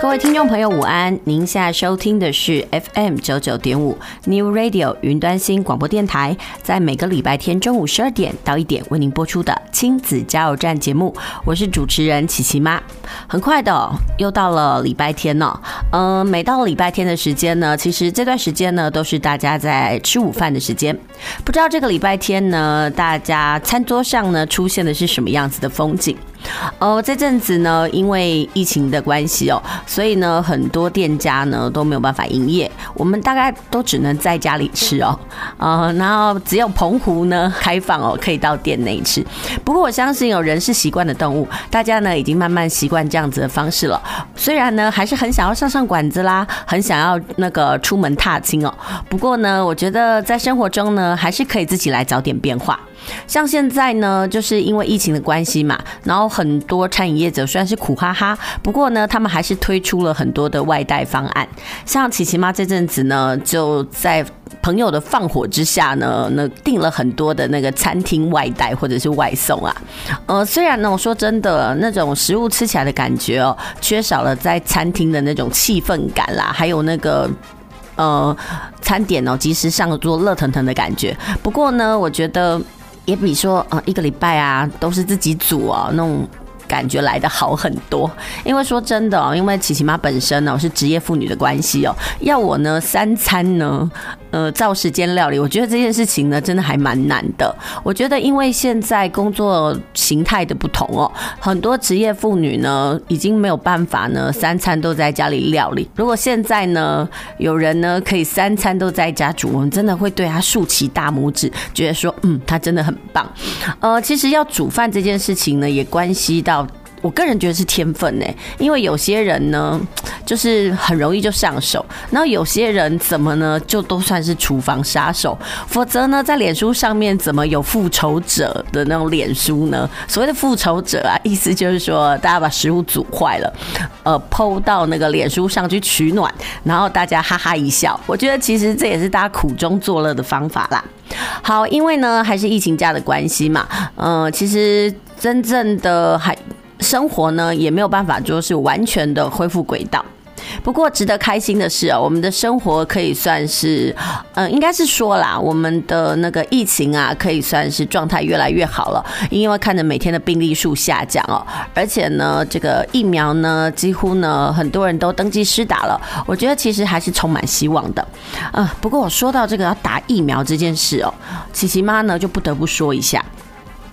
各位听众朋友，午安！您现在收听的是 FM 九九点五 New Radio 云端新广播电台，在每个礼拜天中午十二点到一点为您播出的亲子加油站节目。我是主持人琪琪妈。很快的，又到了礼拜天了。嗯，每到礼拜天的时间呢，其实这段时间呢，都是大家在吃午饭的时间。不知道这个礼拜天呢，大家餐桌上呢，出现的是什么样子的风景？哦，这阵子呢，因为疫情的关系哦，所以呢，很多店家呢都没有办法营业，我们大概都只能在家里吃哦。呃，然后只有澎湖呢开放哦，可以到店内吃。不过我相信有人是习惯的动物，大家呢已经慢慢习惯这样子的方式了。虽然呢还是很想要上上馆子啦，很想要那个出门踏青哦。不过呢，我觉得在生活中呢，还是可以自己来找点变化。像现在呢，就是因为疫情的关系嘛，然后很多餐饮业者虽然是苦哈哈，不过呢，他们还是推出了很多的外带方案。像琪琪妈这阵子呢，就在朋友的放火之下呢，那订了很多的那个餐厅外带或者是外送啊。呃，虽然呢，我说真的，那种食物吃起来的感觉哦，缺少了在餐厅的那种气氛感啦，还有那个呃餐点哦，及时上桌热腾腾的感觉。不过呢，我觉得。也比说，呃，一个礼拜啊，都是自己煮啊，弄。感觉来得好很多，因为说真的哦，因为琪琪妈本身呢是职业妇女的关系哦，要我呢三餐呢，呃，照时间料理，我觉得这件事情呢真的还蛮难的。我觉得因为现在工作形态的不同哦，很多职业妇女呢已经没有办法呢三餐都在家里料理。如果现在呢有人呢可以三餐都在家煮，我们真的会对他竖起大拇指，觉得说嗯，他真的很棒。呃，其实要煮饭这件事情呢，也关系到。我个人觉得是天分呢，因为有些人呢，就是很容易就上手，然后有些人怎么呢，就都算是厨房杀手，否则呢，在脸书上面怎么有复仇者的那种脸书呢？所谓的复仇者啊，意思就是说，大家把食物煮坏了，呃抛到那个脸书上去取暖，然后大家哈哈一笑。我觉得其实这也是大家苦中作乐的方法啦。好，因为呢，还是疫情假的关系嘛，嗯、其实真正的还。生活呢也没有办法说是完全的恢复轨道，不过值得开心的是啊，我们的生活可以算是，嗯，应该是说啦，我们的那个疫情啊，可以算是状态越来越好了，因为看着每天的病例数下降哦，而且呢，这个疫苗呢，几乎呢很多人都登记施打了，我觉得其实还是充满希望的，嗯，不过我说到这个要打疫苗这件事哦，琪琪妈呢就不得不说一下。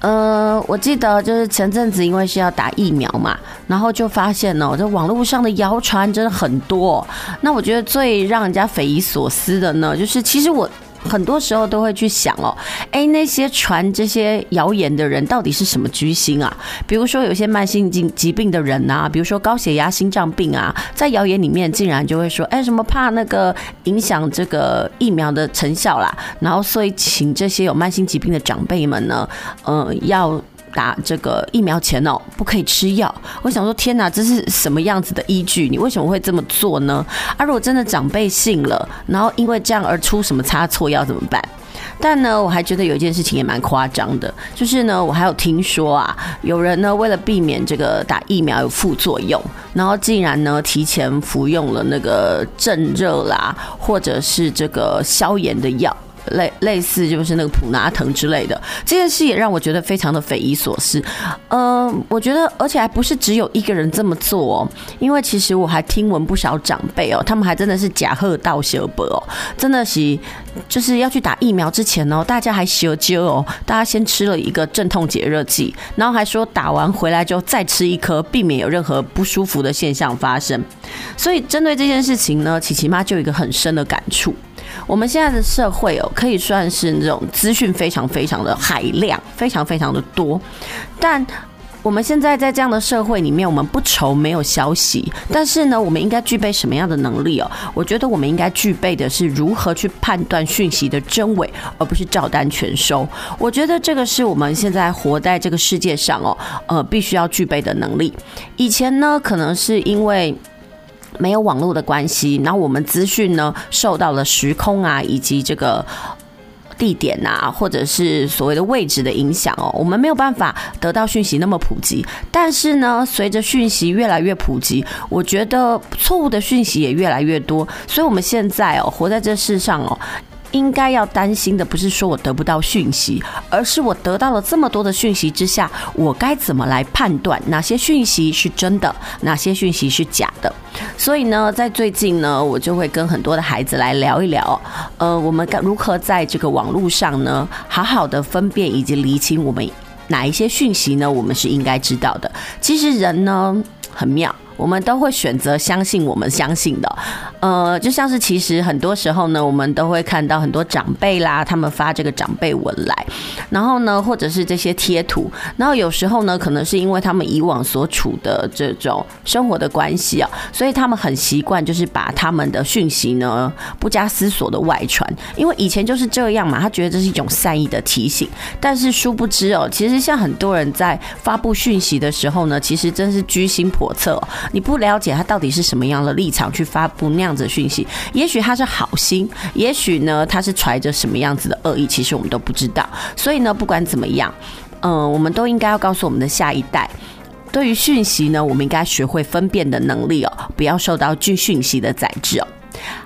呃，我记得就是前阵子因为是要打疫苗嘛，然后就发现哦，这网络上的谣传真的很多。那我觉得最让人家匪夷所思的呢，就是其实我。很多时候都会去想哦，哎，那些传这些谣言的人到底是什么居心啊？比如说有些慢性疾疾病的人啊，比如说高血压、心脏病啊，在谣言里面竟然就会说，哎，什么怕那个影响这个疫苗的成效啦，然后所以请这些有慢性疾病的长辈们呢，呃，要。打这个疫苗前哦，不可以吃药。我想说，天哪，这是什么样子的依据？你为什么会这么做呢？啊，如果真的长辈信了，然后因为这样而出什么差错，要怎么办？但呢，我还觉得有一件事情也蛮夸张的，就是呢，我还有听说啊，有人呢为了避免这个打疫苗有副作用，然后竟然呢提前服用了那个镇热啦，或者是这个消炎的药。类类似就是那个普拿藤之类的。这件事也让我觉得非常的匪夷所思。嗯、我觉得而且还不是只有一个人这么做哦，因为其实我还听闻不少长辈哦，他们还真的是假贺到小伯哦，真的是就是要去打疫苗之前哦，大家还修灸哦，大家先吃了一个镇痛解热剂，然后还说打完回来就再吃一颗，避免有任何不舒服的现象发生。所以针对这件事情呢，琪琪妈就有一个很深的感触。我们现在的社会哦，可以算是那种资讯非常非常的海量，非常非常的多。但我们现在在这样的社会里面，我们不愁没有消息，但是呢，我们应该具备什么样的能力哦？我觉得我们应该具备的是如何去判断讯息的真伪，而不是照单全收。我觉得这个是我们现在活在这个世界上哦，呃，必须要具备的能力。以前呢，可能是因为。没有网络的关系，然后我们资讯呢，受到了时空啊以及这个地点啊，或者是所谓的位置的影响哦，我们没有办法得到讯息那么普及。但是呢，随着讯息越来越普及，我觉得错误的讯息也越来越多，所以我们现在哦，活在这世上哦。应该要担心的不是说我得不到讯息，而是我得到了这么多的讯息之下，我该怎么来判断哪些讯息是真的，哪些讯息是假的？所以呢，在最近呢，我就会跟很多的孩子来聊一聊，呃，我们该如何在这个网络上呢，好好的分辨以及厘清我们哪一些讯息呢，我们是应该知道的。其实人呢，很妙。我们都会选择相信我们相信的，呃，就像是其实很多时候呢，我们都会看到很多长辈啦，他们发这个长辈文来，然后呢，或者是这些贴图，然后有时候呢，可能是因为他们以往所处的这种生活的关系啊，所以他们很习惯就是把他们的讯息呢不加思索的外传，因为以前就是这样嘛，他觉得这是一种善意的提醒，但是殊不知哦，其实像很多人在发布讯息的时候呢，其实真是居心叵测。你不了解他到底是什么样的立场去发布那样子的讯息，也许他是好心，也许呢他是揣着什么样子的恶意，其实我们都不知道。所以呢，不管怎么样，嗯，我们都应该要告诉我们的下一代，对于讯息呢，我们应该学会分辨的能力哦，不要受到巨讯息的宰制哦。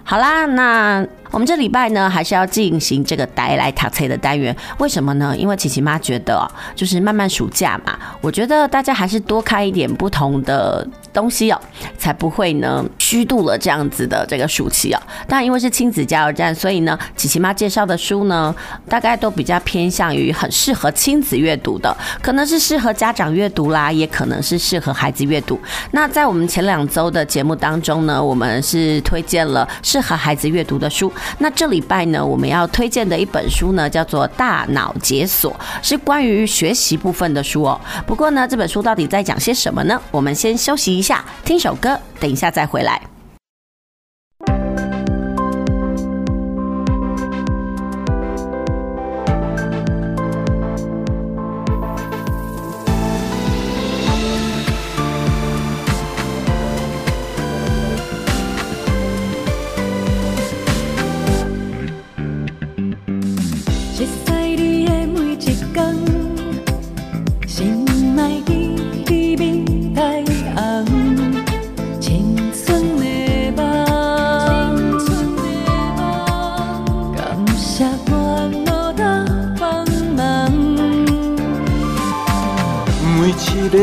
好啦，那。我们这礼拜呢，还是要进行这个带来读册的单元。为什么呢？因为琪琪妈觉得，就是慢慢暑假嘛，我觉得大家还是多看一点不同的东西哦，才不会呢虚度了这样子的这个暑期哦。但，因为是亲子加油站，所以呢，琪琪妈介绍的书呢，大概都比较偏向于很适合亲子阅读的，可能是适合家长阅读啦，也可能是适合孩子阅读。那在我们前两周的节目当中呢，我们是推荐了适合孩子阅读的书。那这礼拜呢，我们要推荐的一本书呢，叫做《大脑解锁》，是关于学习部分的书哦。不过呢，这本书到底在讲些什么呢？我们先休息一下，听首歌，等一下再回来。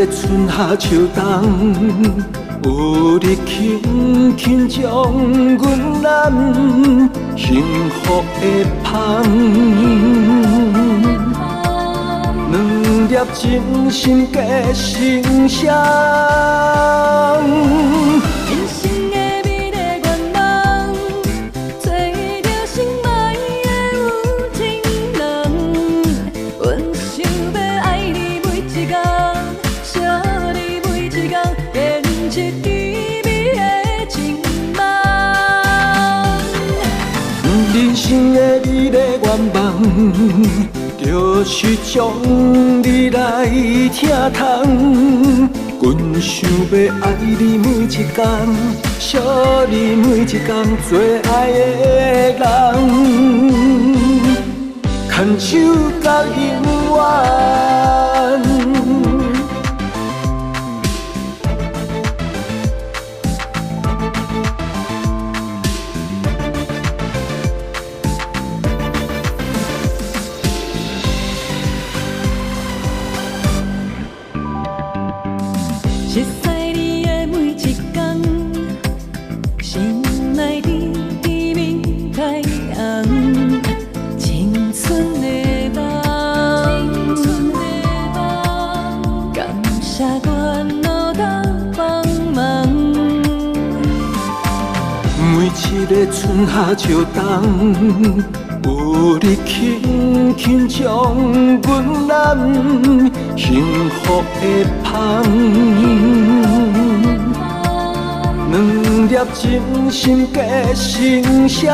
春夏秋冬，有你轻轻将阮揽，幸福的香，两粒真心结心声。就是将你来疼痛，阮想要爱你每一天，惜你每一天做爱的人，牵手到永远。春夏秋冬，有你轻轻将阮揽，幸福的香。两粒真心结成双。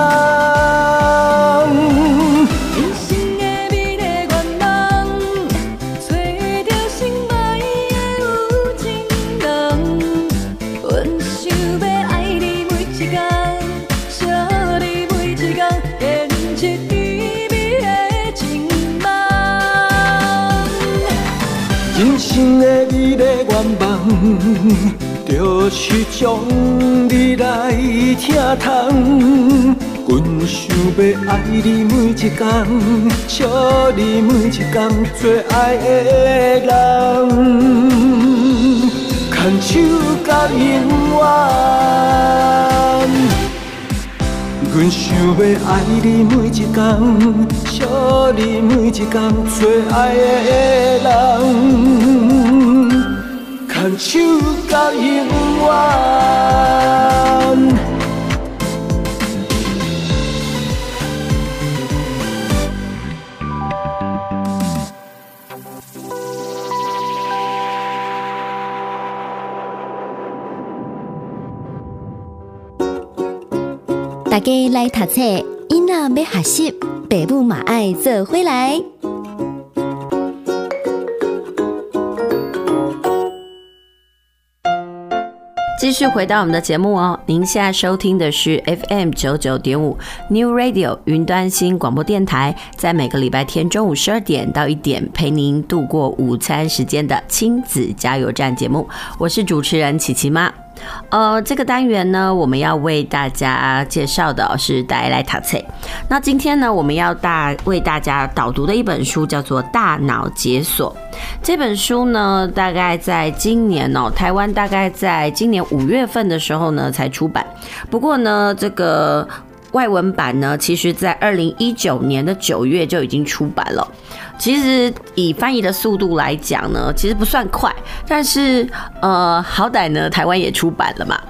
的你的愿望就是将你来疼痛，阮想要爱你每一天，惜你每一天，最爱的人，牵手到永远。阮想要爱你每一天，惜你每一天，做爱的人。牵手到永远。大家来读册，囡仔要学习，北部马爱做回来。继续回到我们的节目哦，您现在收听的是 FM 九九点五 New Radio 云端新广播电台，在每个礼拜天中午十二点到一点，陪您度过午餐时间的亲子加油站节目，我是主持人琪琪妈。呃，这个单元呢，我们要为大家介绍的是带来塔翠。那今天呢，我们要大为大家导读的一本书叫做《大脑解锁》。这本书呢，大概在今年哦，台湾大概在今年五月份的时候呢才出版。不过呢，这个。外文版呢，其实在二零一九年的九月就已经出版了。其实以翻译的速度来讲呢，其实不算快，但是呃，好歹呢，台湾也出版了嘛。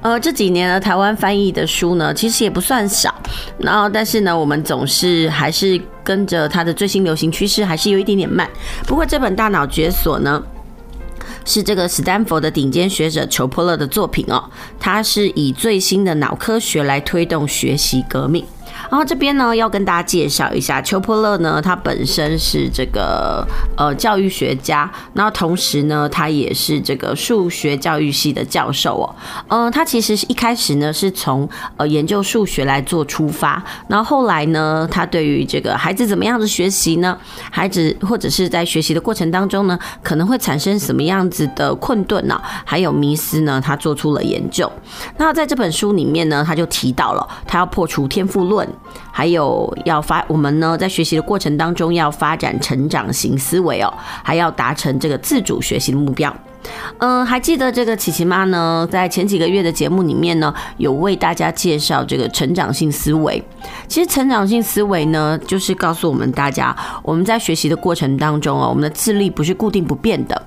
呃，这几年呢，台湾翻译的书呢，其实也不算少。然后，但是呢，我们总是还是跟着它的最新流行趋势，还是有一点点慢。不过这本《大脑解锁》呢。是这个斯坦福的顶尖学者裘波勒的作品哦，他是以最新的脑科学来推动学习革命。然后这边呢，要跟大家介绍一下，裘波勒呢，他本身是这个呃教育学家，那同时呢，他也是这个数学教育系的教授哦。呃，他其实是一开始呢，是从呃研究数学来做出发，然后来呢，他对于这个孩子怎么样子学习呢，孩子或者是在学习的过程当中呢，可能会产生什么样子的困顿呢？还有迷思呢？他做出了研究。那在这本书里面呢，他就提到了他要破除天赋论。还有要发，我们呢在学习的过程当中要发展成长型思维哦，还要达成这个自主学习的目标。嗯，还记得这个琪琪妈呢，在前几个月的节目里面呢，有为大家介绍这个成长性思维。其实成长性思维呢，就是告诉我们大家，我们在学习的过程当中哦，我们的智力不是固定不变的。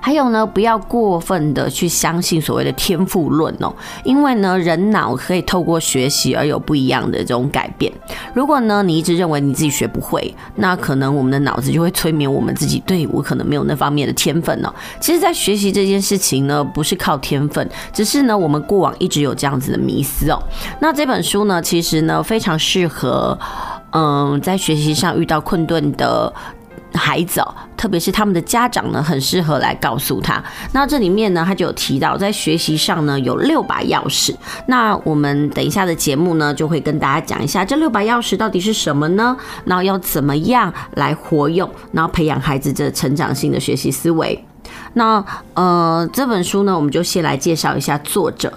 还有呢，不要过分的去相信所谓的天赋论哦，因为呢，人脑可以透过学习而有不一样的这种改变。如果呢，你一直认为你自己学不会，那可能我们的脑子就会催眠我们自己，对，我可能没有那方面的天分哦。其实，在学习这件事情呢，不是靠天分，只是呢，我们过往一直有这样子的迷思哦。那这本书呢，其实呢，非常适合，嗯，在学习上遇到困顿的。孩子哦，特别是他们的家长呢，很适合来告诉他。那这里面呢，他就有提到，在学习上呢，有六把钥匙。那我们等一下的节目呢，就会跟大家讲一下这六把钥匙到底是什么呢？然后要怎么样来活用，然后培养孩子这成长性的学习思维。那呃，这本书呢，我们就先来介绍一下作者。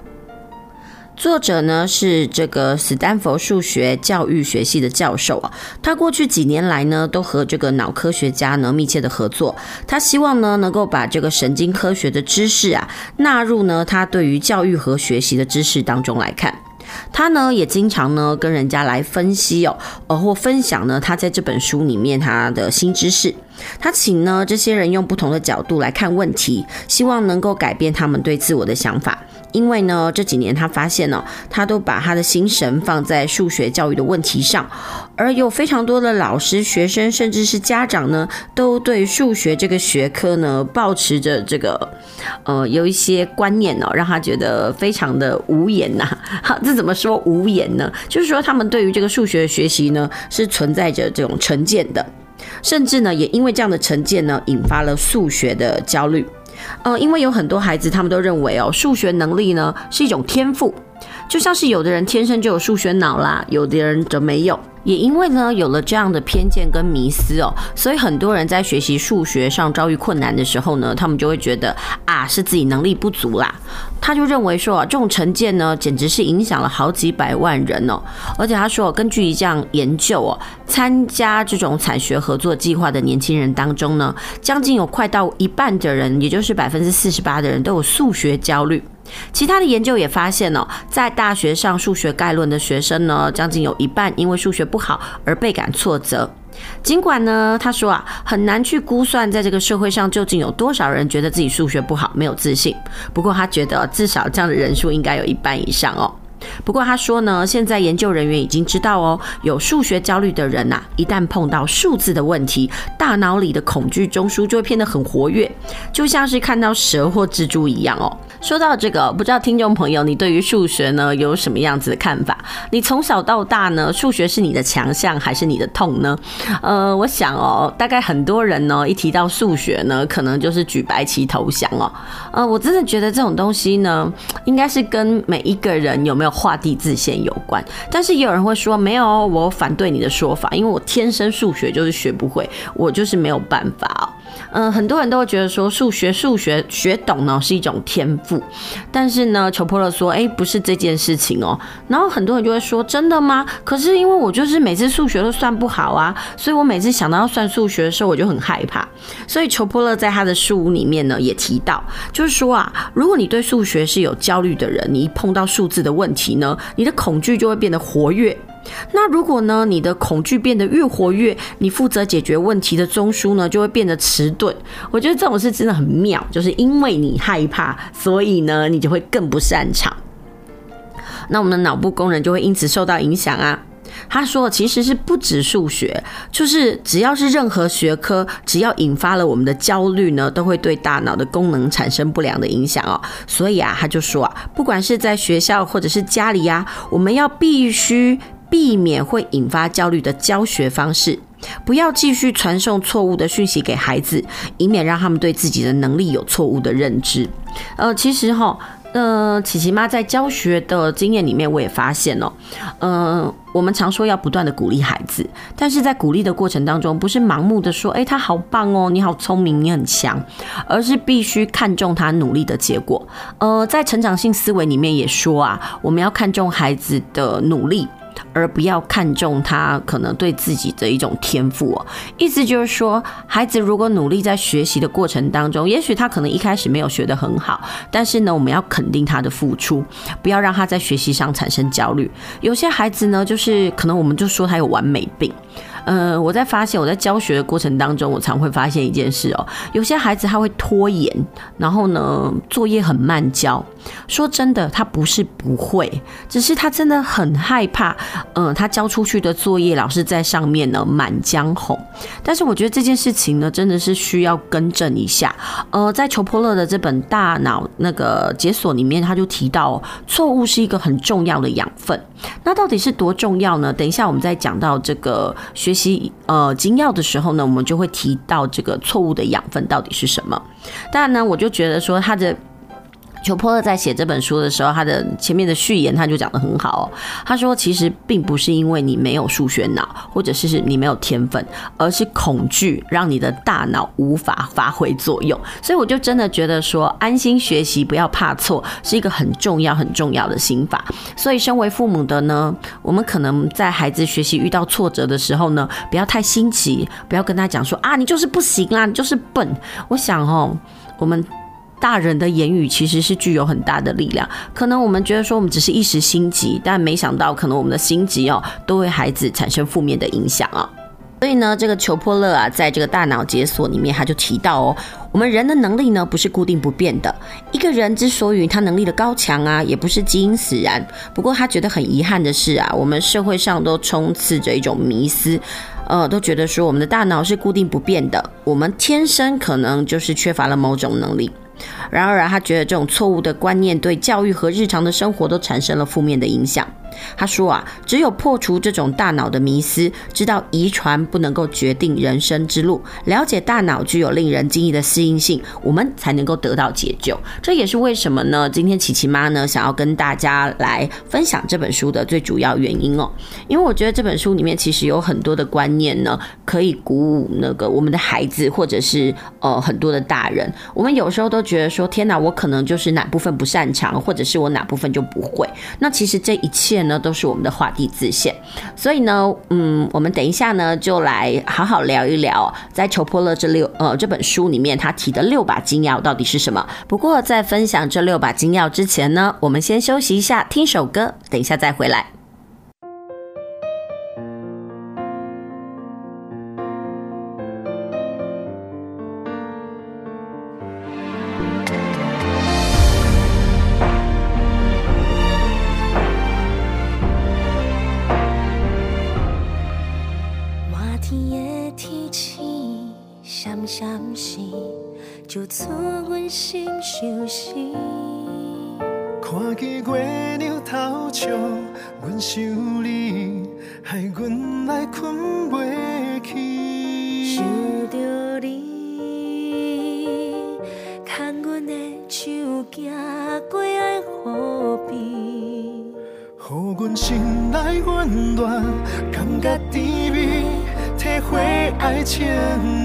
作者呢是这个斯丹佛数学教育学系的教授啊，他过去几年来呢都和这个脑科学家呢密切的合作，他希望呢能够把这个神经科学的知识啊纳入呢他对于教育和学习的知识当中来看。他呢也经常呢跟人家来分析哦，呃或分享呢他在这本书里面他的新知识。他请呢这些人用不同的角度来看问题，希望能够改变他们对自我的想法。因为呢，这几年他发现呢，他都把他的心神放在数学教育的问题上，而有非常多的老师、学生，甚至是家长呢，都对数学这个学科呢，抱持着这个，呃，有一些观念哦，让他觉得非常的无言呐。好，这怎么说无言呢？就是说，他们对于这个数学的学习呢，是存在着这种成见的，甚至呢，也因为这样的成见呢，引发了数学的焦虑。呃，因为有很多孩子，他们都认为哦，数学能力呢是一种天赋，就像是有的人天生就有数学脑啦，有的人则没有。也因为呢，有了这样的偏见跟迷思哦，所以很多人在学习数学上遭遇困难的时候呢，他们就会觉得啊，是自己能力不足啦。他就认为说啊，这种成见呢，简直是影响了好几百万人哦。而且他说，根据一项研究哦，参加这种产学合作计划的年轻人当中呢，将近有快到一半的人，也就是百分之四十八的人都有数学焦虑。其他的研究也发现哦，在大学上数学概论的学生呢，将近有一半因为数学不好而倍感挫折。尽管呢，他说啊，很难去估算在这个社会上究竟有多少人觉得自己数学不好，没有自信。不过他觉得至少这样的人数应该有一半以上哦。不过他说呢，现在研究人员已经知道哦，有数学焦虑的人呐，一旦碰到数字的问题，大脑里的恐惧中枢就会变得很活跃，就像是看到蛇或蜘蛛一样哦。说到这个，不知道听众朋友你对于数学呢有什么样子的看法？你从小到大呢，数学是你的强项还是你的痛呢？呃，我想哦，大概很多人呢一提到数学呢，可能就是举白旗投降哦。呃，我真的觉得这种东西呢，应该是跟每一个人有没有画地自限有关。但是也有人会说，没有，我反对你的说法，因为我天生数学就是学不会，我就是没有办法哦。嗯，很多人都会觉得说数学数学学懂呢是一种天赋，但是呢，裘波勒说，哎，不是这件事情哦。然后很多人就会说，真的吗？可是因为我就是每次数学都算不好啊，所以我每次想到要算数学的时候，我就很害怕。所以裘波勒在他的书里面呢也提到，就是说啊，如果你对数学是有焦虑的人，你一碰到数字的问题呢，你的恐惧就会变得活跃。那如果呢，你的恐惧变得越活跃，你负责解决问题的中枢呢，就会变得迟钝。我觉得这种事真的很妙，就是因为你害怕，所以呢，你就会更不擅长。那我们的脑部功能就会因此受到影响啊。他说，其实是不止数学，就是只要是任何学科，只要引发了我们的焦虑呢，都会对大脑的功能产生不良的影响哦。所以啊，他就说啊，不管是在学校或者是家里呀，我们要必须。避免会引发焦虑的教学方式，不要继续传送错误的讯息给孩子，以免让他们对自己的能力有错误的认知。呃，其实哈，呃，琪琪妈在教学的经验里面，我也发现哦，呃，我们常说要不断的鼓励孩子，但是在鼓励的过程当中，不是盲目的说，诶，他好棒哦，你好聪明，你很强，而是必须看重他努力的结果。呃，在成长性思维里面也说啊，我们要看重孩子的努力。而不要看重他可能对自己的一种天赋哦，意思就是说，孩子如果努力在学习的过程当中，也许他可能一开始没有学得很好，但是呢，我们要肯定他的付出，不要让他在学习上产生焦虑。有些孩子呢，就是可能我们就说他有完美病。呃，我在发现我在教学的过程当中，我常会发现一件事哦，有些孩子他会拖延，然后呢，作业很慢交。说真的，他不是不会，只是他真的很害怕。嗯、他交出去的作业，老师在上面呢满江红。但是我觉得这件事情呢，真的是需要更正一下。呃，在裘波勒的这本《大脑那个解锁》里面，他就提到，错误是一个很重要的养分。那到底是多重要呢？等一下我们在讲到这个学习呃精要的时候呢，我们就会提到这个错误的养分到底是什么。当然呢，我就觉得说他的。裘波勒在写这本书的时候，他的前面的序言他就讲得很好。他说，其实并不是因为你没有数学脑，或者是你没有天分，而是恐惧让你的大脑无法发挥作用。所以我就真的觉得说，安心学习，不要怕错，是一个很重要很重要的心法。所以，身为父母的呢，我们可能在孩子学习遇到挫折的时候呢，不要太心急，不要跟他讲说啊，你就是不行啦，你就是笨。我想哦，我们。大人的言语其实是具有很大的力量，可能我们觉得说我们只是一时心急，但没想到可能我们的心急哦，都为孩子产生负面的影响啊。所以呢，这个裘波勒啊，在这个大脑解锁里面，他就提到哦，我们人的能力呢不是固定不变的。一个人之所以他能力的高强啊，也不是基因使然。不过他觉得很遗憾的是啊，我们社会上都充斥着一种迷思，呃，都觉得说我们的大脑是固定不变的，我们天生可能就是缺乏了某种能力。然而啊，他觉得这种错误的观念对教育和日常的生活都产生了负面的影响。他说啊，只有破除这种大脑的迷思，知道遗传不能够决定人生之路，了解大脑具有令人惊异的适应性，我们才能够得到解救。这也是为什么呢？今天琪琪妈呢想要跟大家来分享这本书的最主要原因哦，因为我觉得这本书里面其实有很多的观念呢，可以鼓舞那个我们的孩子，或者是呃很多的大人。我们有时候都觉得说，天哪，我可能就是哪部分不擅长，或者是我哪部分就不会。那其实这一切呢，都是我们的画地自限，所以呢，嗯，我们等一下呢，就来好好聊一聊，在求破乐这六呃这本书里面，他提的六把金钥到底是什么？不过在分享这六把金钥之前呢，我们先休息一下，听首歌，等一下再回来。情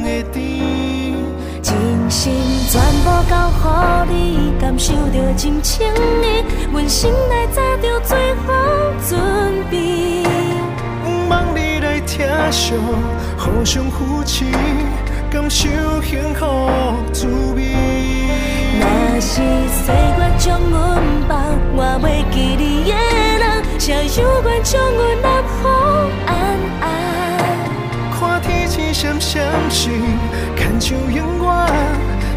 的甜。真心全部交予你，感受着真情意，阮心内早就做好准备。望你来疼惜，互相扶持，感受幸福滋味。若是岁月将阮放，我袂记你的人，谁有缘将阮留予安安？看天星闪闪闪，牵手永远，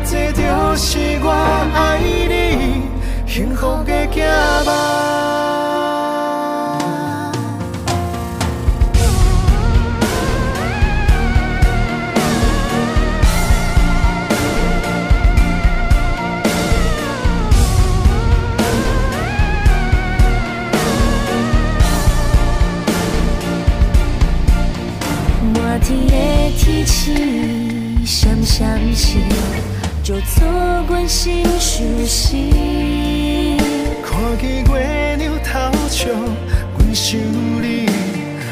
这就是我爱你幸福的行吧。天气闪闪闪，就错阮心相思。看见月亮偷笑，阮想你，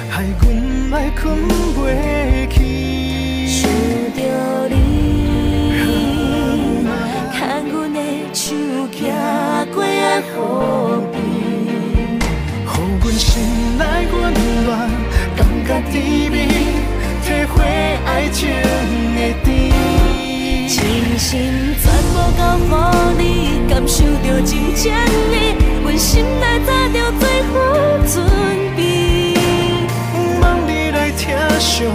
害阮来困袂去。想着你，牵阮的手行过爱河边，予阮心内温暖，感觉甜蜜。体会爱情的甜，真心全部交予你，感受着真情意，阮心内早就做好准备。望你来疼惜，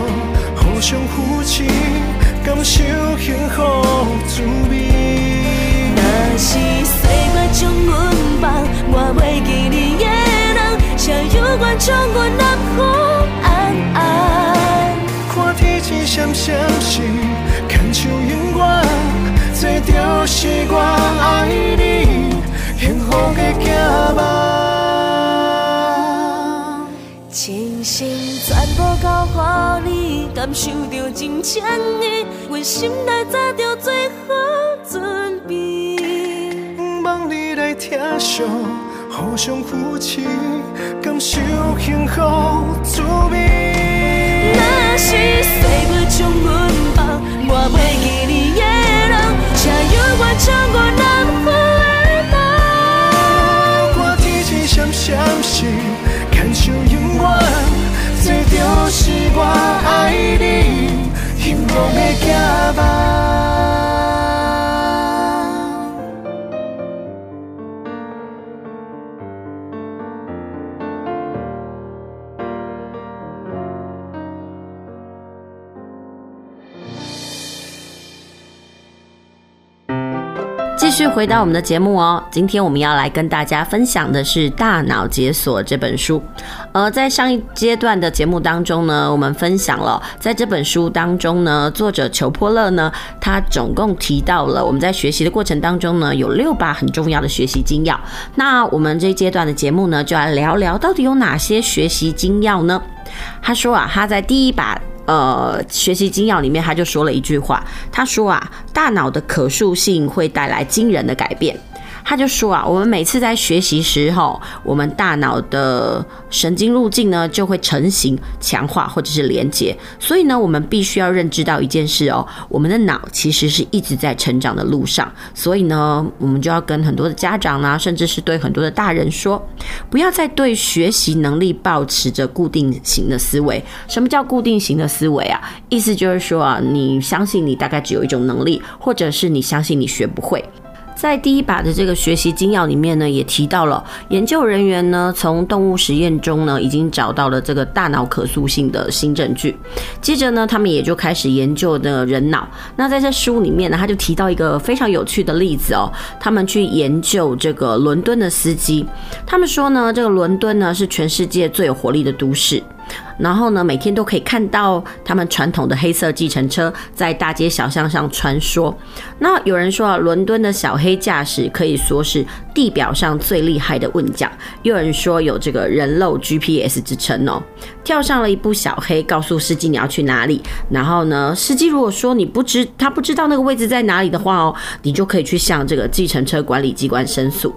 互相扶持，感受幸福滋味。若是岁月将阮放，我袂记你的人，谁有缘将阮纳予闪闪闪，牵手永远，这就是我爱你幸福的行吧。真心全部交予你，感受着真情意，阮心内早就做好准备。望你来。疼惜，互相扶持，感受幸福滋味。是岁月将阮放，我袂记你的人，请永远将我难回头。看天际闪闪星，牵手永远，这就是我爱你幸福的寄望。继续回到我们的节目哦，今天我们要来跟大家分享的是《大脑解锁》这本书。而在上一阶段的节目当中呢，我们分享了在这本书当中呢，作者裘波勒呢，他总共提到了我们在学习的过程当中呢，有六把很重要的学习精要。那我们这一阶段的节目呢，就来聊聊到底有哪些学习精要呢？他说啊，他在第一把。呃，学习精要里面，他就说了一句话，他说啊，大脑的可塑性会带来惊人的改变。他就说啊，我们每次在学习时候，我们大脑的神经路径呢就会成型、强化或者是连接。所以呢，我们必须要认知到一件事哦，我们的脑其实是一直在成长的路上。所以呢，我们就要跟很多的家长啊，甚至是对很多的大人说，不要再对学习能力保持着固定型的思维。什么叫固定型的思维啊？意思就是说啊，你相信你大概只有一种能力，或者是你相信你学不会。在第一把的这个学习精要里面呢，也提到了研究人员呢，从动物实验中呢，已经找到了这个大脑可塑性的新证据。接着呢，他们也就开始研究的人脑。那在这书里面呢，他就提到一个非常有趣的例子哦，他们去研究这个伦敦的司机。他们说呢，这个伦敦呢是全世界最有活力的都市。然后呢，每天都可以看到他们传统的黑色计程车在大街小巷上穿梭。那有人说啊，伦敦的小黑驾驶可以说是地表上最厉害的问将。又有人说有这个人肉 GPS 之称哦。跳上了一部小黑，告诉司机你要去哪里。然后呢，司机如果说你不知他不知道那个位置在哪里的话哦，你就可以去向这个计程车管理机关申诉。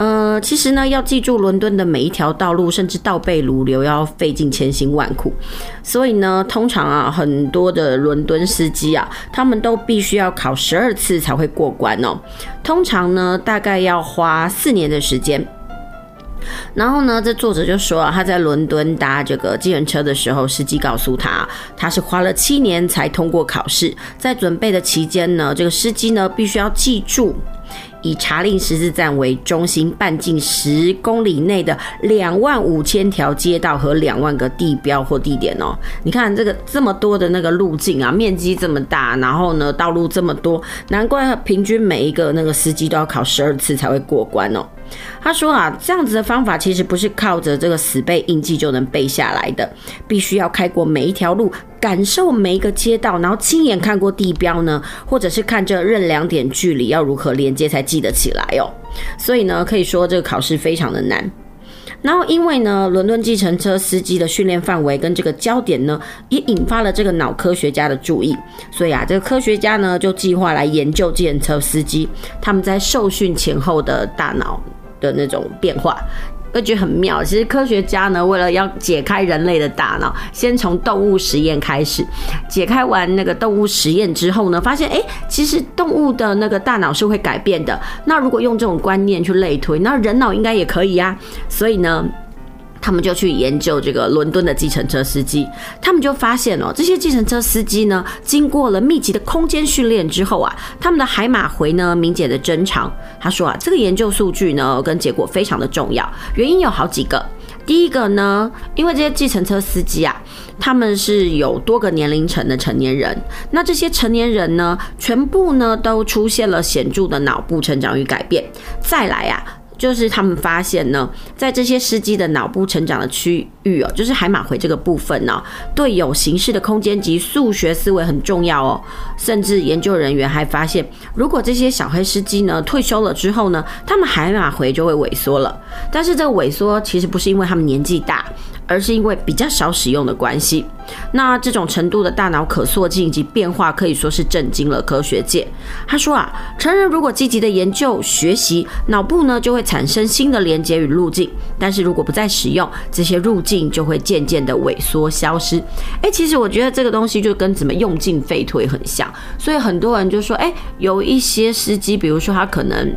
呃，其实呢，要记住伦敦的每一条道路，甚至倒背如流，要费尽千辛万苦。所以呢，通常啊，很多的伦敦司机啊，他们都必须要考十二次才会过关哦。通常呢，大概要花四年的时间。然后呢，这作者就说啊，他在伦敦搭这个计程车的时候，司机告诉他，他是花了七年才通过考试。在准备的期间呢，这个司机呢，必须要记住。以查令十字站为中心，半径十公里内的两万五千条街道和两万个地标或地点哦。你看这个这么多的那个路径啊，面积这么大，然后呢，道路这么多，难怪平均每一个那个司机都要考十二次才会过关哦。他说啊，这样子的方法其实不是靠着这个死背硬记就能背下来的，必须要开过每一条路，感受每一个街道，然后亲眼看过地标呢，或者是看这任两点距离要如何连接才记得起来哦。所以呢，可以说这个考试非常的难。然后因为呢，伦敦计程车司机的训练范围跟这个焦点呢，也引发了这个脑科学家的注意，所以啊，这个科学家呢就计划来研究计程车司机他们在受训前后的大脑。的那种变化，我觉得很妙。其实科学家呢，为了要解开人类的大脑，先从动物实验开始，解开完那个动物实验之后呢，发现哎，其实动物的那个大脑是会改变的。那如果用这种观念去类推，那人脑应该也可以呀。所以呢。他们就去研究这个伦敦的计程车司机，他们就发现哦，这些计程车司机呢，经过了密集的空间训练之后啊，他们的海马回呢明显的增长。他说啊，这个研究数据呢跟结果非常的重要，原因有好几个。第一个呢，因为这些计程车司机啊，他们是有多个年龄层的成年人，那这些成年人呢，全部呢都出现了显著的脑部成长与改变。再来啊。就是他们发现呢，在这些司机的脑部成长的区域哦，就是海马回这个部分呢，对有形式的空间及数学思维很重要哦。甚至研究人员还发现，如果这些小黑司机呢退休了之后呢，他们海马回就会萎缩了。但是这个萎缩其实不是因为他们年纪大。而是因为比较少使用的关系。那这种程度的大脑可塑性以及变化，可以说是震惊了科学界。他说啊，成人如果积极的研究学习，脑部呢就会产生新的连接与路径，但是如果不再使用，这些路径就会渐渐的萎缩消失。诶，其实我觉得这个东西就跟怎么用进废退很像，所以很多人就说，诶，有一些司机，比如说他可能。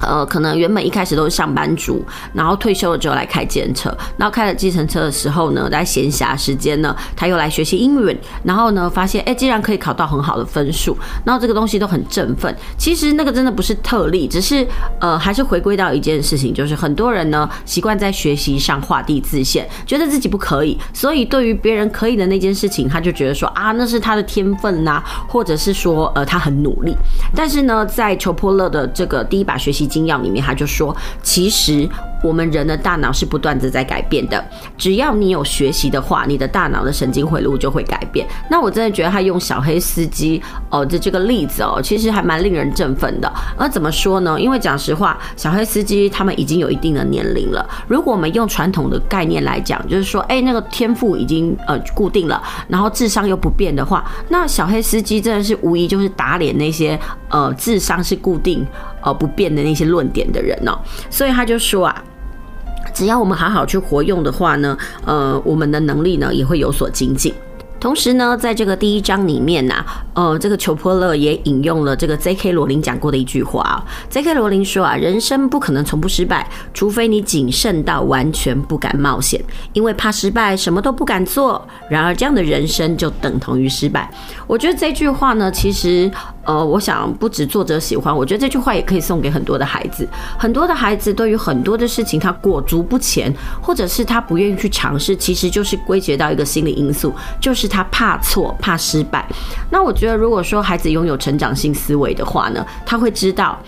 呃，可能原本一开始都是上班族，然后退休了之后来开计程车，然后开了计程车的时候呢，在闲暇时间呢，他又来学习英语，然后呢，发现哎，竟然可以考到很好的分数，然后这个东西都很振奋。其实那个真的不是特例，只是呃，还是回归到一件事情，就是很多人呢习惯在学习上画地自限，觉得自己不可以，所以对于别人可以的那件事情，他就觉得说啊，那是他的天分呐，或者是说呃，他很努力。但是呢，在裘波勒的这个第一把学习精药里面，他就说，其实。我们人的大脑是不断的在改变的，只要你有学习的话，你的大脑的神经回路就会改变。那我真的觉得他用小黑司机哦的这个例子哦，其实还蛮令人振奋的。而怎么说呢？因为讲实话，小黑司机他们已经有一定的年龄了。如果我们用传统的概念来讲，就是说，哎，那个天赋已经呃固定了，然后智商又不变的话，那小黑司机真的是无疑就是打脸那些呃智商是固定呃不变的那些论点的人哦。所以他就说啊。只要我们好好去活用的话呢，呃，我们的能力呢也会有所精进。同时呢，在这个第一章里面呢、呃，这个裘波勒也引用了这个 J.K. 罗琳讲过的一句话啊。J.K. 罗琳说啊，人生不可能从不失败，除非你谨慎到完全不敢冒险，因为怕失败，什么都不敢做。然而，这样的人生就等同于失败。我觉得这句话呢，其实。呃，我想不止作者喜欢，我觉得这句话也可以送给很多的孩子。很多的孩子对于很多的事情他裹足不前，或者是他不愿意去尝试，其实就是归结到一个心理因素，就是他怕错、怕失败。那我觉得，如果说孩子拥有成长性思维的话呢，他会知道。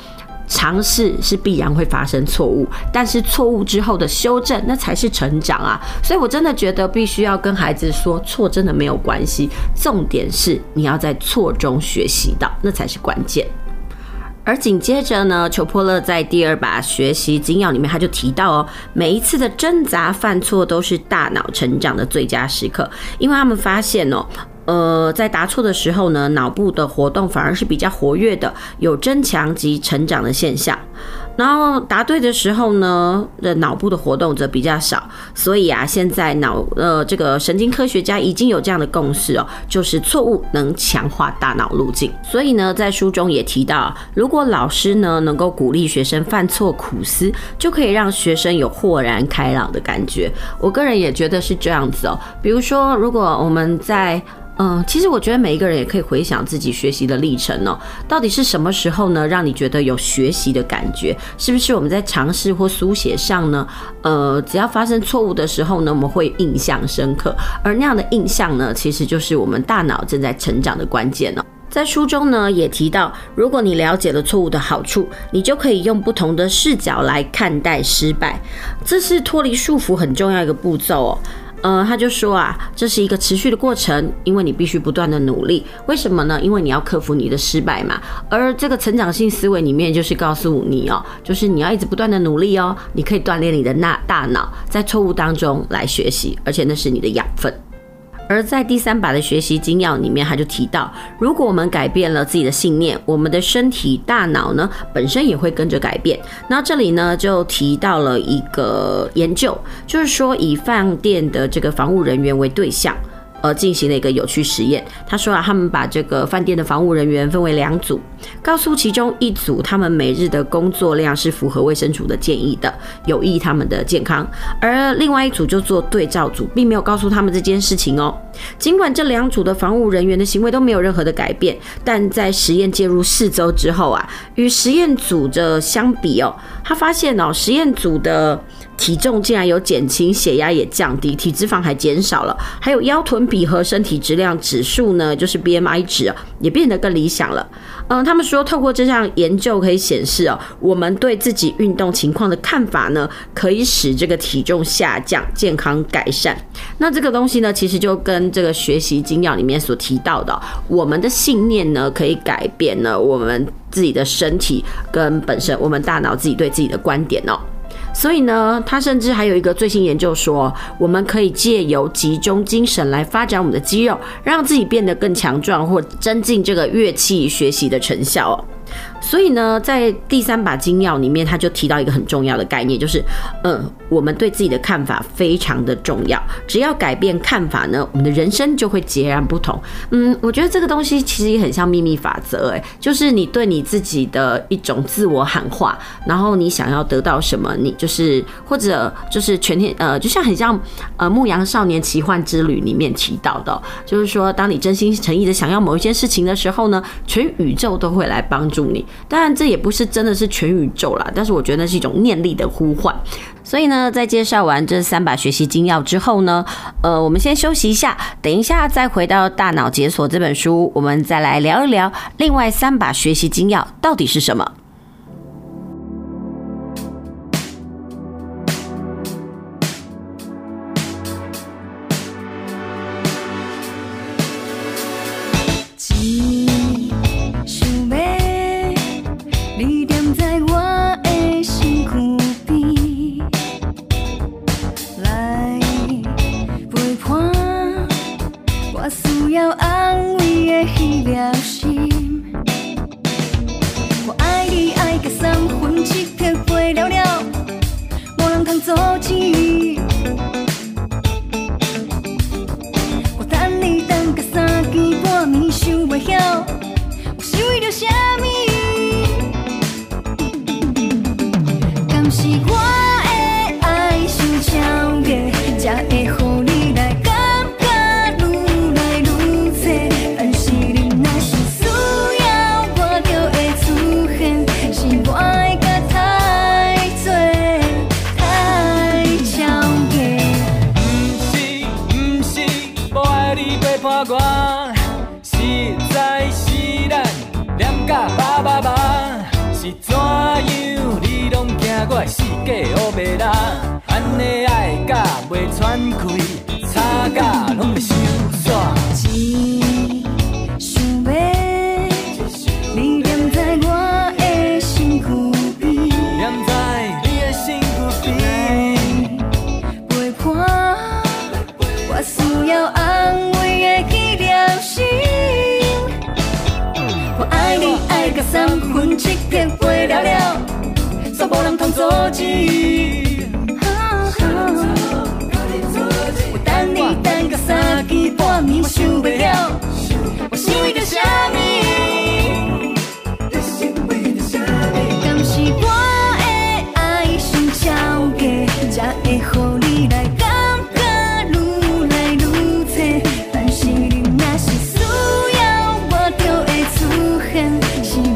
尝试是必然会发生错误，但是错误之后的修正，那才是成长啊！所以我真的觉得必须要跟孩子说，错真的没有关系，重点是你要在错中学习到，那才是关键。而紧接着呢，裘波勒在第二把学习精要里面，他就提到哦，每一次的挣扎犯错都是大脑成长的最佳时刻，因为他们发现哦。呃，在答错的时候呢，脑部的活动反而是比较活跃的，有增强及成长的现象。然后答对的时候呢，的脑部的活动则比较少。所以啊，现在脑呃这个神经科学家已经有这样的共识哦，就是错误能强化大脑路径。所以呢，在书中也提到，如果老师呢能够鼓励学生犯错苦思，就可以让学生有豁然开朗的感觉。我个人也觉得是这样子哦。比如说，如果我们在嗯，其实我觉得每一个人也可以回想自己学习的历程哦，到底是什么时候呢，让你觉得有学习的感觉？是不是我们在尝试或书写上呢？呃，只要发生错误的时候呢，我们会印象深刻，而那样的印象呢，其实就是我们大脑正在成长的关键哦。在书中呢，也提到，如果你了解了错误的好处，你就可以用不同的视角来看待失败，这是脱离束缚很重要一个步骤哦。呃，他就说啊，这是一个持续的过程，因为你必须不断的努力。为什么呢？因为你要克服你的失败嘛。而这个成长性思维里面就是告诉你哦，就是你要一直不断的努力哦，你可以锻炼你的那大脑，在错误当中来学习，而且那是你的养分。而在第三把的学习精要里面，他就提到，如果我们改变了自己的信念，我们的身体、大脑呢，本身也会跟着改变。那这里呢，就提到了一个研究，就是说以饭店的这个房务人员为对象。呃，进行了一个有趣实验。他说啊，他们把这个饭店的防务人员分为两组，告诉其中一组他们每日的工作量是符合卫生署的建议的，有益他们的健康；而另外一组就做对照组，并没有告诉他们这件事情哦。尽管这两组的防务人员的行为都没有任何的改变，但在实验介入四周之后啊，与实验组的相比哦，他发现哦，实验组的。体重竟然有减轻，血压也降低，体脂肪还减少了，还有腰臀比和身体质量指数呢，就是 BMI 值也变得更理想了。嗯，他们说透过这项研究可以显示哦，我们对自己运动情况的看法呢，可以使这个体重下降，健康改善。那这个东西呢，其实就跟这个学习精要里面所提到的，我们的信念呢，可以改变了我们自己的身体跟本身我们大脑自己对自己的观点哦。所以呢，他甚至还有一个最新研究说，我们可以借由集中精神来发展我们的肌肉，让自己变得更强壮，或增进这个乐器学习的成效。所以呢，在第三把金钥里面，他就提到一个很重要的概念，就是，嗯，我们对自己的看法非常的重要。只要改变看法呢，我们的人生就会截然不同。嗯，我觉得这个东西其实也很像秘密法则，诶，就是你对你自己的一种自我喊话，然后你想要得到什么，你就是或者就是全天，呃，就像很像呃《牧羊少年奇幻之旅》里面提到的，就是说，当你真心诚意的想要某一件事情的时候呢，全宇宙都会来帮助你。当然，这也不是真的是全宇宙啦，但是我觉得那是一种念力的呼唤。所以呢，在介绍完这三把学习金钥之后呢，呃，我们先休息一下，等一下再回到《大脑解锁》这本书，我们再来聊一聊另外三把学习金钥到底是什么。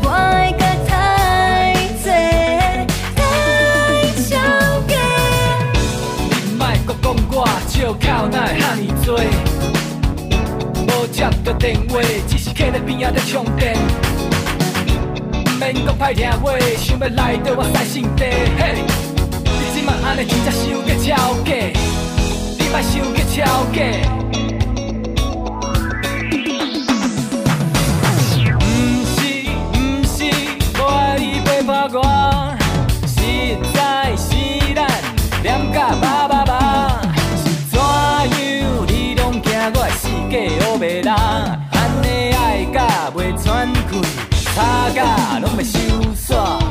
我爱加太济，太。你再讲我口多，无接电话，只是徛在边仔在充电。唔免讲歹听话，想要来对我使性地。嘿，你今嘛安尼，真只收个超过，你莫收个超过。袂人，安尼爱甲袂喘气，吵架拢袂收煞。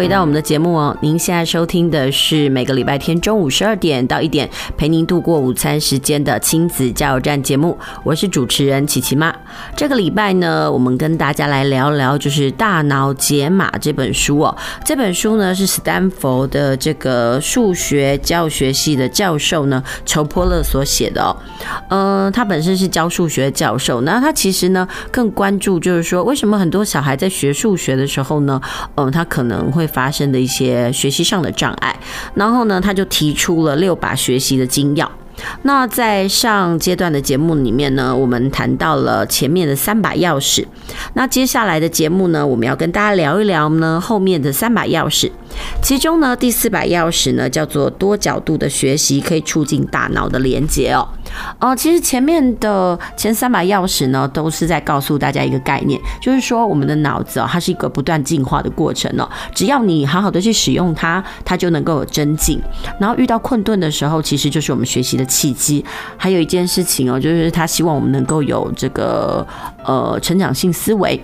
回到我们的节目哦。您现在收听的是每个礼拜天中午十二点到一点陪您度过午餐时间的亲子加油站节目，我是主持人琪琪妈。这个礼拜呢，我们跟大家来聊聊就是《大脑解码》这本书哦。这本书呢是斯坦福的这个数学教学系的教授呢，裘波勒所写的哦。嗯，他本身是教数学教授，那他其实呢更关注就是说，为什么很多小孩在学数学的时候呢，嗯、他可能会发生的一些学习上的障碍，然后呢，他就提出了六把学习的精要。那在上阶段的节目里面呢，我们谈到了前面的三把钥匙。那接下来的节目呢，我们要跟大家聊一聊呢后面的三把钥匙。其中呢，第四把钥匙呢叫做多角度的学习，可以促进大脑的连接哦。哦，其实前面的前三把钥匙呢，都是在告诉大家一个概念，就是说我们的脑子哦，它是一个不断进化的过程哦。只要你好好的去使用它，它就能够有增进。然后遇到困顿的时候，其实就是我们学习的契机。还有一件事情哦，就是他希望我们能够有这个呃成长性思维。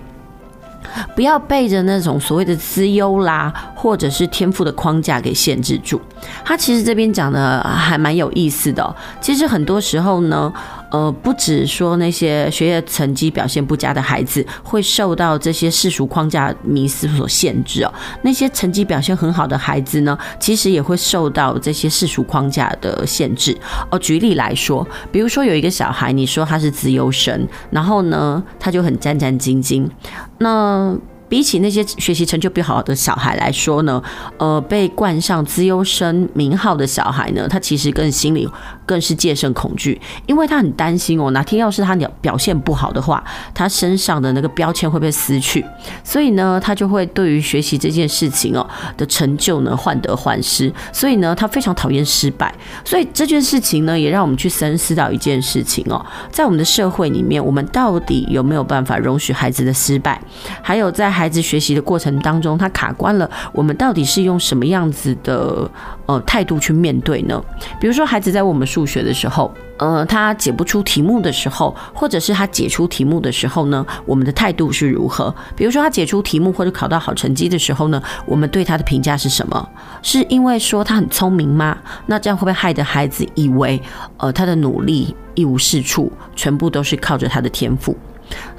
不要背着那种所谓的资优啦，或者是天赋的框架给限制住。他其实这边讲的还蛮有意思的。其实很多时候呢。呃，不止说那些学业成绩表现不佳的孩子会受到这些世俗框架迷思所限制哦，那些成绩表现很好的孩子呢，其实也会受到这些世俗框架的限制哦。举例来说，比如说有一个小孩，你说他是资优生，然后呢，他就很战战兢兢，那。比起那些学习成就比好的小孩来说呢，呃，被冠上资优生名号的小孩呢，他其实更心里更是戒慎恐惧，因为他很担心哦，哪天要是他表表现不好的话，他身上的那个标签会被撕去，所以呢，他就会对于学习这件事情哦的成就呢患得患失，所以呢，他非常讨厌失败，所以这件事情呢，也让我们去深思到一件事情哦，在我们的社会里面，我们到底有没有办法容许孩子的失败，还有在孩子学习的过程当中，他卡关了。我们到底是用什么样子的呃态度去面对呢？比如说，孩子在我们数学的时候，呃，他解不出题目的时候，或者是他解出题目的时候呢，我们的态度是如何？比如说，他解出题目或者考到好成绩的时候呢，我们对他的评价是什么？是因为说他很聪明吗？那这样会不会害得孩子以为呃他的努力一无是处，全部都是靠着他的天赋？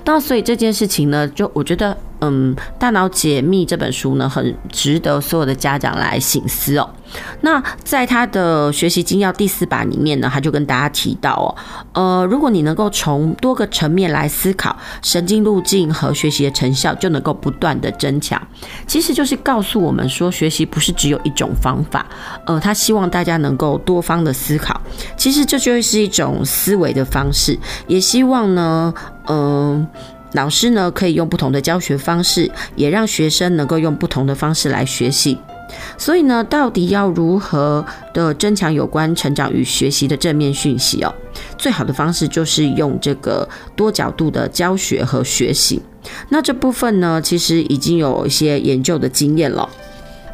那所以这件事情呢，就我觉得，嗯，《大脑解密》这本书呢，很值得所有的家长来醒思哦。那在他的学习精要第四版里面呢，他就跟大家提到哦，呃，如果你能够从多个层面来思考，神经路径和学习的成效就能够不断的增强。其实就是告诉我们说，学习不是只有一种方法，呃，他希望大家能够多方的思考。其实这就是一种思维的方式，也希望呢，嗯、老师呢可以用不同的教学方式，也让学生能够用不同的方式来学习。所以呢，到底要如何的增强有关成长与学习的正面讯息哦？最好的方式就是用这个多角度的教学和学习。那这部分呢，其实已经有一些研究的经验了。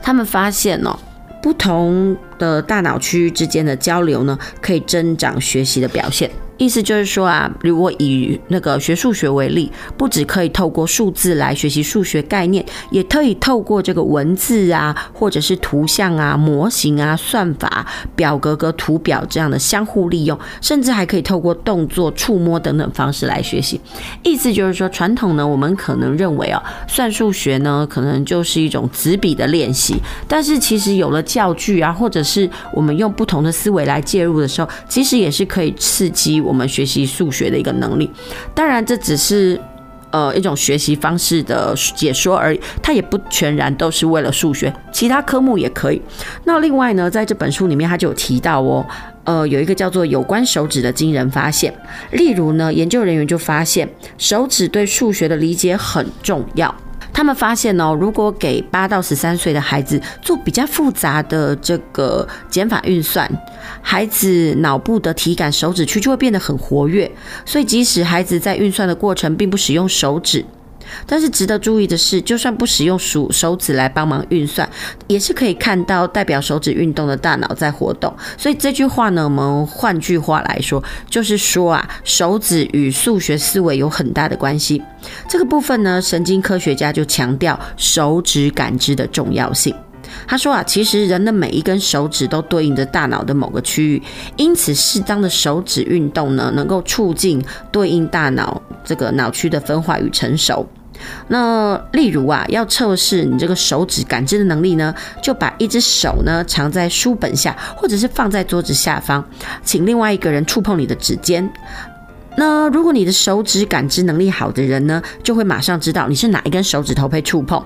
他们发现哦，不同的大脑区域之间的交流呢，可以增长学习的表现。意思就是说啊，如果以那个学数学为例，不只可以透过数字来学习数学概念，也可以透过这个文字啊，或者是图像啊、模型啊、算法、表格和图表这样的相互利用，甚至还可以透过动作、触摸等等方式来学习。意思就是说，传统呢，我们可能认为啊，算数学呢，可能就是一种纸笔的练习，但是其实有了教具啊，或者是我们用不同的思维来介入的时候，其实也是可以刺激。我我们学习数学的一个能力，当然这只是呃一种学习方式的解说而已，它也不全然都是为了数学，其他科目也可以。那另外呢，在这本书里面，他就有提到哦，呃，有一个叫做有关手指的惊人发现，例如呢，研究人员就发现手指对数学的理解很重要。他们发现哦，如果给八到十三岁的孩子做比较复杂的这个减法运算，孩子脑部的体感手指区就会变得很活跃。所以，即使孩子在运算的过程并不使用手指，但是值得注意的是，就算不使用数手指来帮忙运算，也是可以看到代表手指运动的大脑在活动。所以这句话呢，我们换句话来说，就是说啊，手指与数学思维有很大的关系。这个部分呢，神经科学家就强调手指感知的重要性。他说啊，其实人的每一根手指都对应着大脑的某个区域，因此适当的手指运动呢，能够促进对应大脑这个脑区的分化与成熟。那例如啊，要测试你这个手指感知的能力呢，就把一只手呢藏在书本下，或者是放在桌子下方，请另外一个人触碰你的指尖。那如果你的手指感知能力好的人呢，就会马上知道你是哪一根手指头被触碰。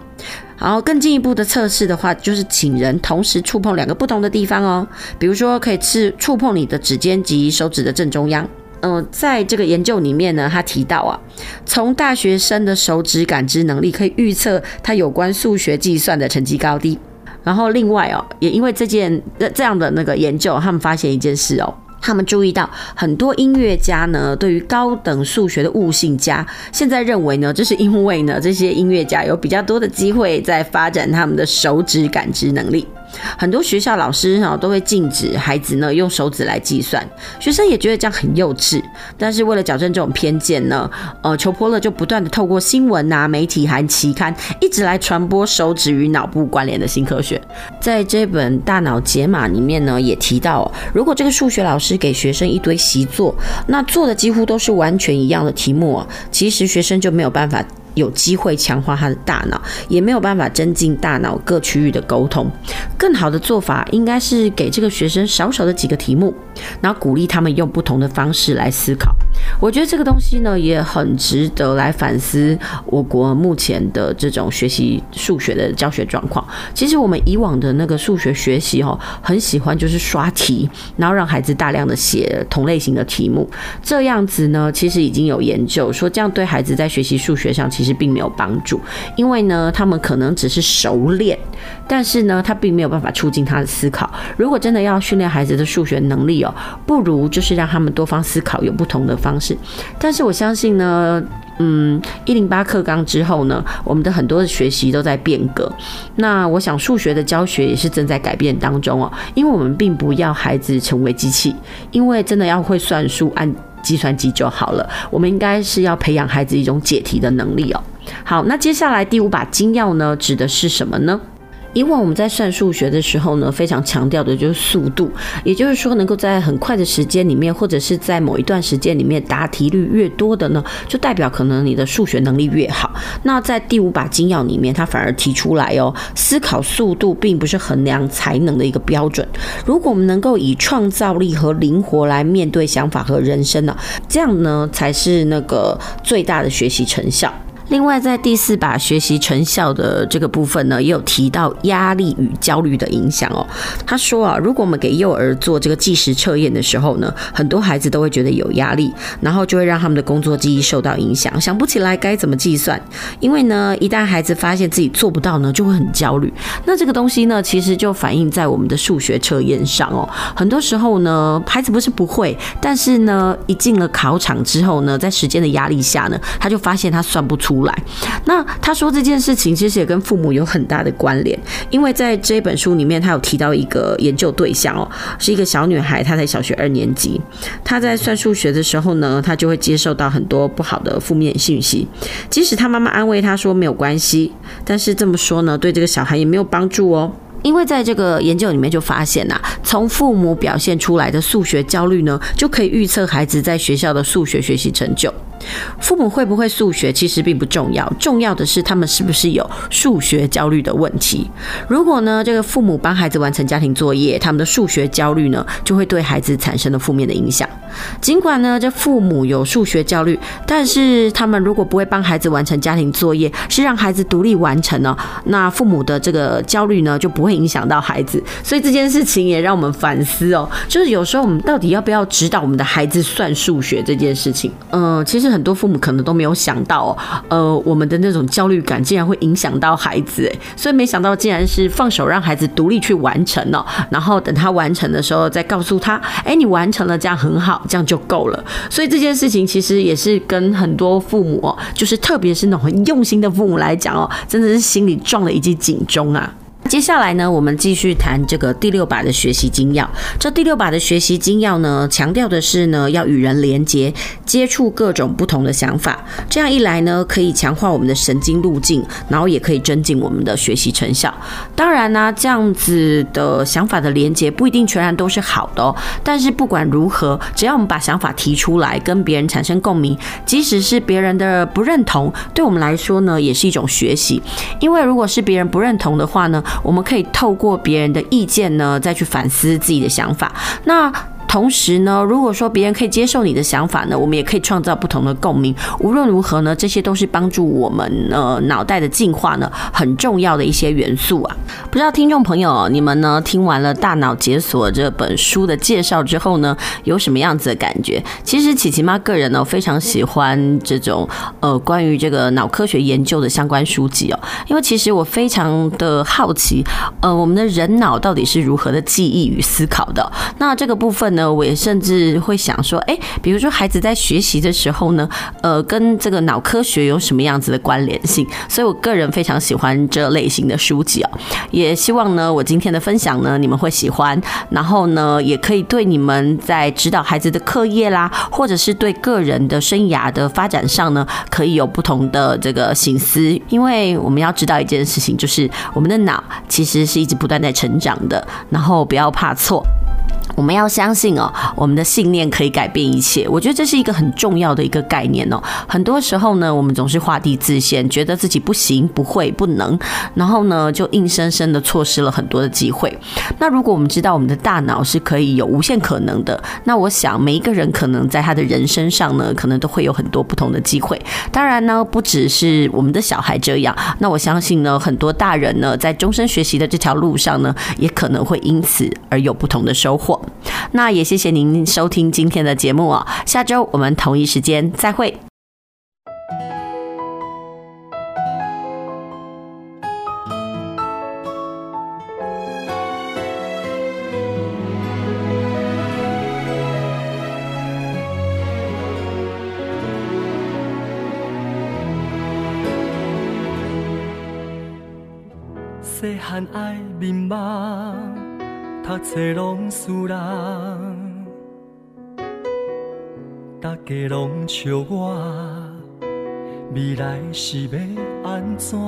好，更进一步的测试的话，就是请人同时触碰两个不同的地方哦。比如说，可以是触碰你的指尖及手指的正中央。嗯、在这个研究里面呢，他提到啊，从大学生的手指感知能力可以预测他有关数学计算的成绩高低。然后另外哦，也因为这件这这样的那个研究，他们发现一件事哦。他们注意到很多音乐家呢，对于高等数学的悟性家，现在认为呢，这是因为呢，这些音乐家有比较多的机会在发展他们的手指感知能力。很多学校老师呢都会禁止孩子呢用手指来计算，学生也觉得这样很幼稚。但是为了矫正这种偏见呢，呃，裘波勒就不断的透过新闻啊、媒体和期刊，一直来传播手指与脑部关联的新科学。在这本《大脑解码》里面呢，也提到，如果这个数学老师给学生一堆习作，那做的几乎都是完全一样的题目，其实学生就没有办法。有机会强化他的大脑，也没有办法增进大脑各区域的沟通。更好的做法应该是给这个学生少少的几个题目，然后鼓励他们用不同的方式来思考。我觉得这个东西呢，也很值得来反思我国目前的这种学习数学的教学状况。其实我们以往的那个数学学习哦，很喜欢就是刷题，然后让孩子大量的写同类型的题目。这样子呢，其实已经有研究说，这样对孩子在学习数学上其实其实并没有帮助，因为呢，他们可能只是熟练，但是呢，他并没有办法促进他的思考。如果真的要训练孩子的数学能力哦，不如就是让他们多方思考，有不同的方式。但是我相信呢，嗯，一零八课纲之后呢，我们的很多的学习都在变革。那我想数学的教学也是正在改变当中哦，因为我们并不要孩子成为机器，因为真的要会算数，按计算机就好了。我们应该是要培养孩子一种解题的能力哦。好，那接下来第五把金钥呢，指的是什么呢？以往我们在算数学的时候呢，非常强调的就是速度，也就是说，能够在很快的时间里面，或者是在某一段时间里面答题率越多的呢，就代表可能你的数学能力越好。那在第五把金钥里面，他反而提出来哦，思考速度并不是衡量才能的一个标准。如果我们能够以创造力和灵活来面对想法和人生呢，这样呢才是那个最大的学习成效。另外，在第四把学习成效的这个部分呢，也有提到压力与焦虑的影响哦。他说啊，如果我们给幼儿做这个计时测验的时候呢，很多孩子都会觉得有压力，然后就会让他们的工作记忆受到影响，想不起来该怎么计算。因为呢，一旦孩子发现自己做不到呢，就会很焦虑。那这个东西呢，其实就反映在我们的数学测验上哦。很多时候呢，孩子不是不会，但是呢，一进了考场之后呢，在时间的压力下呢，他就发现他算不出。出来，那他说这件事情其实也跟父母有很大的关联，因为在这本书里面，他有提到一个研究对象哦，是一个小女孩，她在小学二年级，她在算数学的时候呢，她就会接受到很多不好的负面信息，即使她妈妈安慰她说没有关系，但是这么说呢，对这个小孩也没有帮助哦。因为在这个研究里面就发现呐、从父母表现出来的数学焦虑呢，就可以预测孩子在学校的数学学习成就。父母会不会数学其实并不重要，重要的是他们是不是有数学焦虑的问题。如果呢，这个父母帮孩子完成家庭作业，他们的数学焦虑呢，就会对孩子产生了负面的影响。尽管呢，这父母有数学焦虑，但是他们如果不会帮孩子完成家庭作业，是让孩子独立完成呢，那父母的这个焦虑呢，就不会影响到孩子。所以这件事情也让我们反思哦，就是有时候我们到底要不要指导我们的孩子算数学这件事情？嗯，其实。很多父母可能都没有想到，呃，我们的那种焦虑感竟然会影响到孩子，哎，所以没想到竟然是放手让孩子独立去完成哦，然后等他完成的时候再告诉他，哎，你完成了，这样很好，这样就够了。所以这件事情其实也是跟很多父母哦，就是特别是那种很用心的父母来讲哦，真的是心里撞了一记警钟啊。接下来呢，我们继续谈这个第六把的学习精要。这第六把的学习精要呢，强调的是呢，要与人连接，接触各种不同的想法。这样一来呢，可以强化我们的神经路径，然后也可以增进我们的学习成效。当然呢，这样子的想法的连接不一定全然都是好的哦。但是不管如何，只要我们把想法提出来，跟别人产生共鸣，即使是别人的不认同，对我们来说呢，也是一种学习。因为如果是别人不认同的话呢，我们可以透过别人的意见呢，再去反思自己的想法。那同时呢，如果说别人可以接受你的想法呢，我们也可以创造不同的共鸣。无论如何呢，这些都是帮助我们呃脑袋的进化呢很重要的一些元素啊。不知道听众朋友你们呢听完了《大脑解锁》这本书的介绍之后呢，有什么样子的感觉？其实琪琪妈个人呢非常喜欢这种呃关于这个脑科学研究的相关书籍哦，因为其实我非常的好奇，呃，我们的人脑到底是如何的记忆与思考的。那这个部分呢，我也甚至会想说，哎，比如说孩子在学习的时候呢，呃，跟这个脑科学有什么样子的关联性？所以我个人非常喜欢这类型的书籍哦，也希望呢，我今天的分享呢，你们会喜欢，然后呢，也可以对你们在指导孩子的课业啦，或者是对个人的生涯的发展上呢，可以有不同的这个心思。因为我们要知道一件事情，就是我们的脑其实是一直不断在成长的，然后不要怕错。我们要相信哦，我们的信念可以改变一切。我觉得这是一个很重要的一个概念哦。很多时候呢，我们总是画地自限，觉得自己不行、不会、不能，然后呢，就硬生生的错失了很多的机会。那如果我们知道我们的大脑是可以有无限可能的，那我想每一个人可能在他的人生上呢，可能都会有很多不同的机会。当然呢，不只是我们的小孩这样。那我相信呢，很多大人呢，在终身学习的这条路上呢，也可能会因此而有不同的收获。那也谢谢您收听今天的节目哦，下周我们同一时间再会。细汉爱迷茫。读册拢输人，大家拢笑我，未来是要安怎？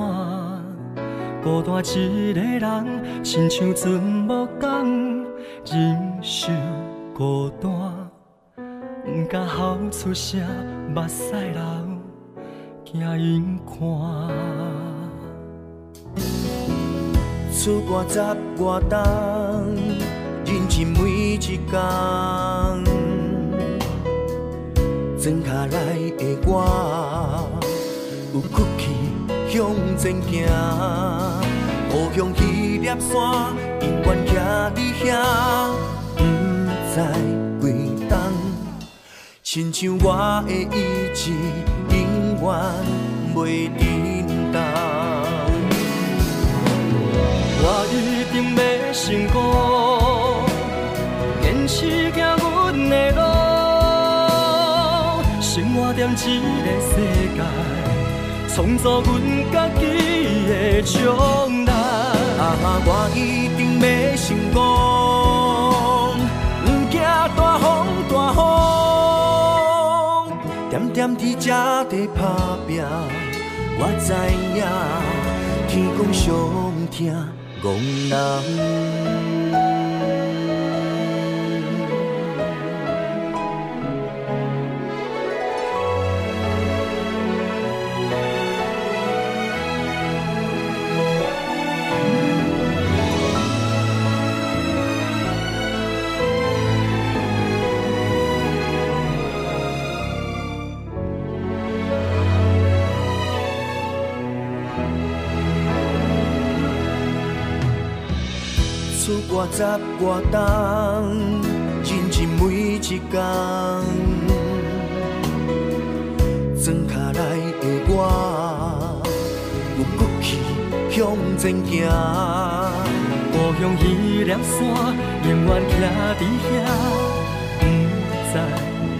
孤单一个人，亲像船木工，忍受孤单，不敢喊出声，目屎流，惊因看。厝外十外冬，认真每一天。砖脚内的我，有骨气向前行。故乡彼粒山，永远徛伫遐，不知归东。亲像我的意志，永远袂震动。我一定要成功，行阮的路，生活在这个世界，创造阮家己的将来。啊，我一定要成功，不惊大风大雨，点点滴滴在打拼，我知影天公上疼。憨人。我十我冬，认真每一天，装卡来的我，有骨气向前行。故乡彼粒山，永远徛伫遐，不再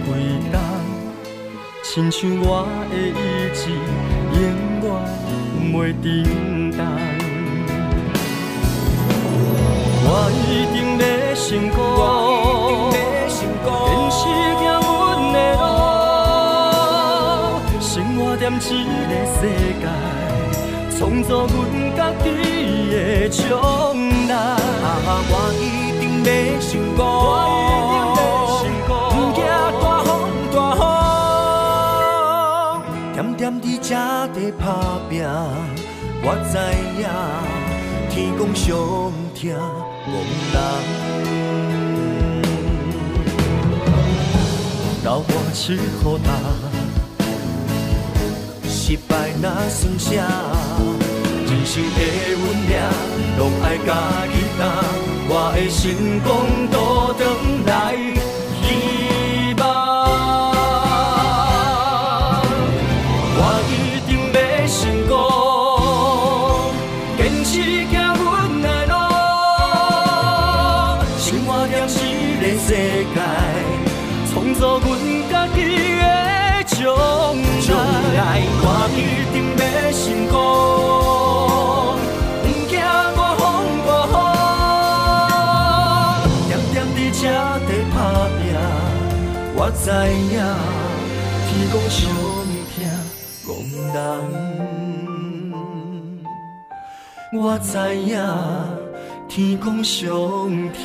回头。亲像我的意志，永远袂震我一定要成功，坚持走阮的路，生活在这个世界，创造阮家己的将来。啊我一定要成功，不惊大风大雨，点点滴这地打拼，我知影天公上疼。憨人，留我吃苦担，失败那算啥？人生的运命，拢爱家己担。我的成功都转来。影天公上疼憨人，我知影天公上疼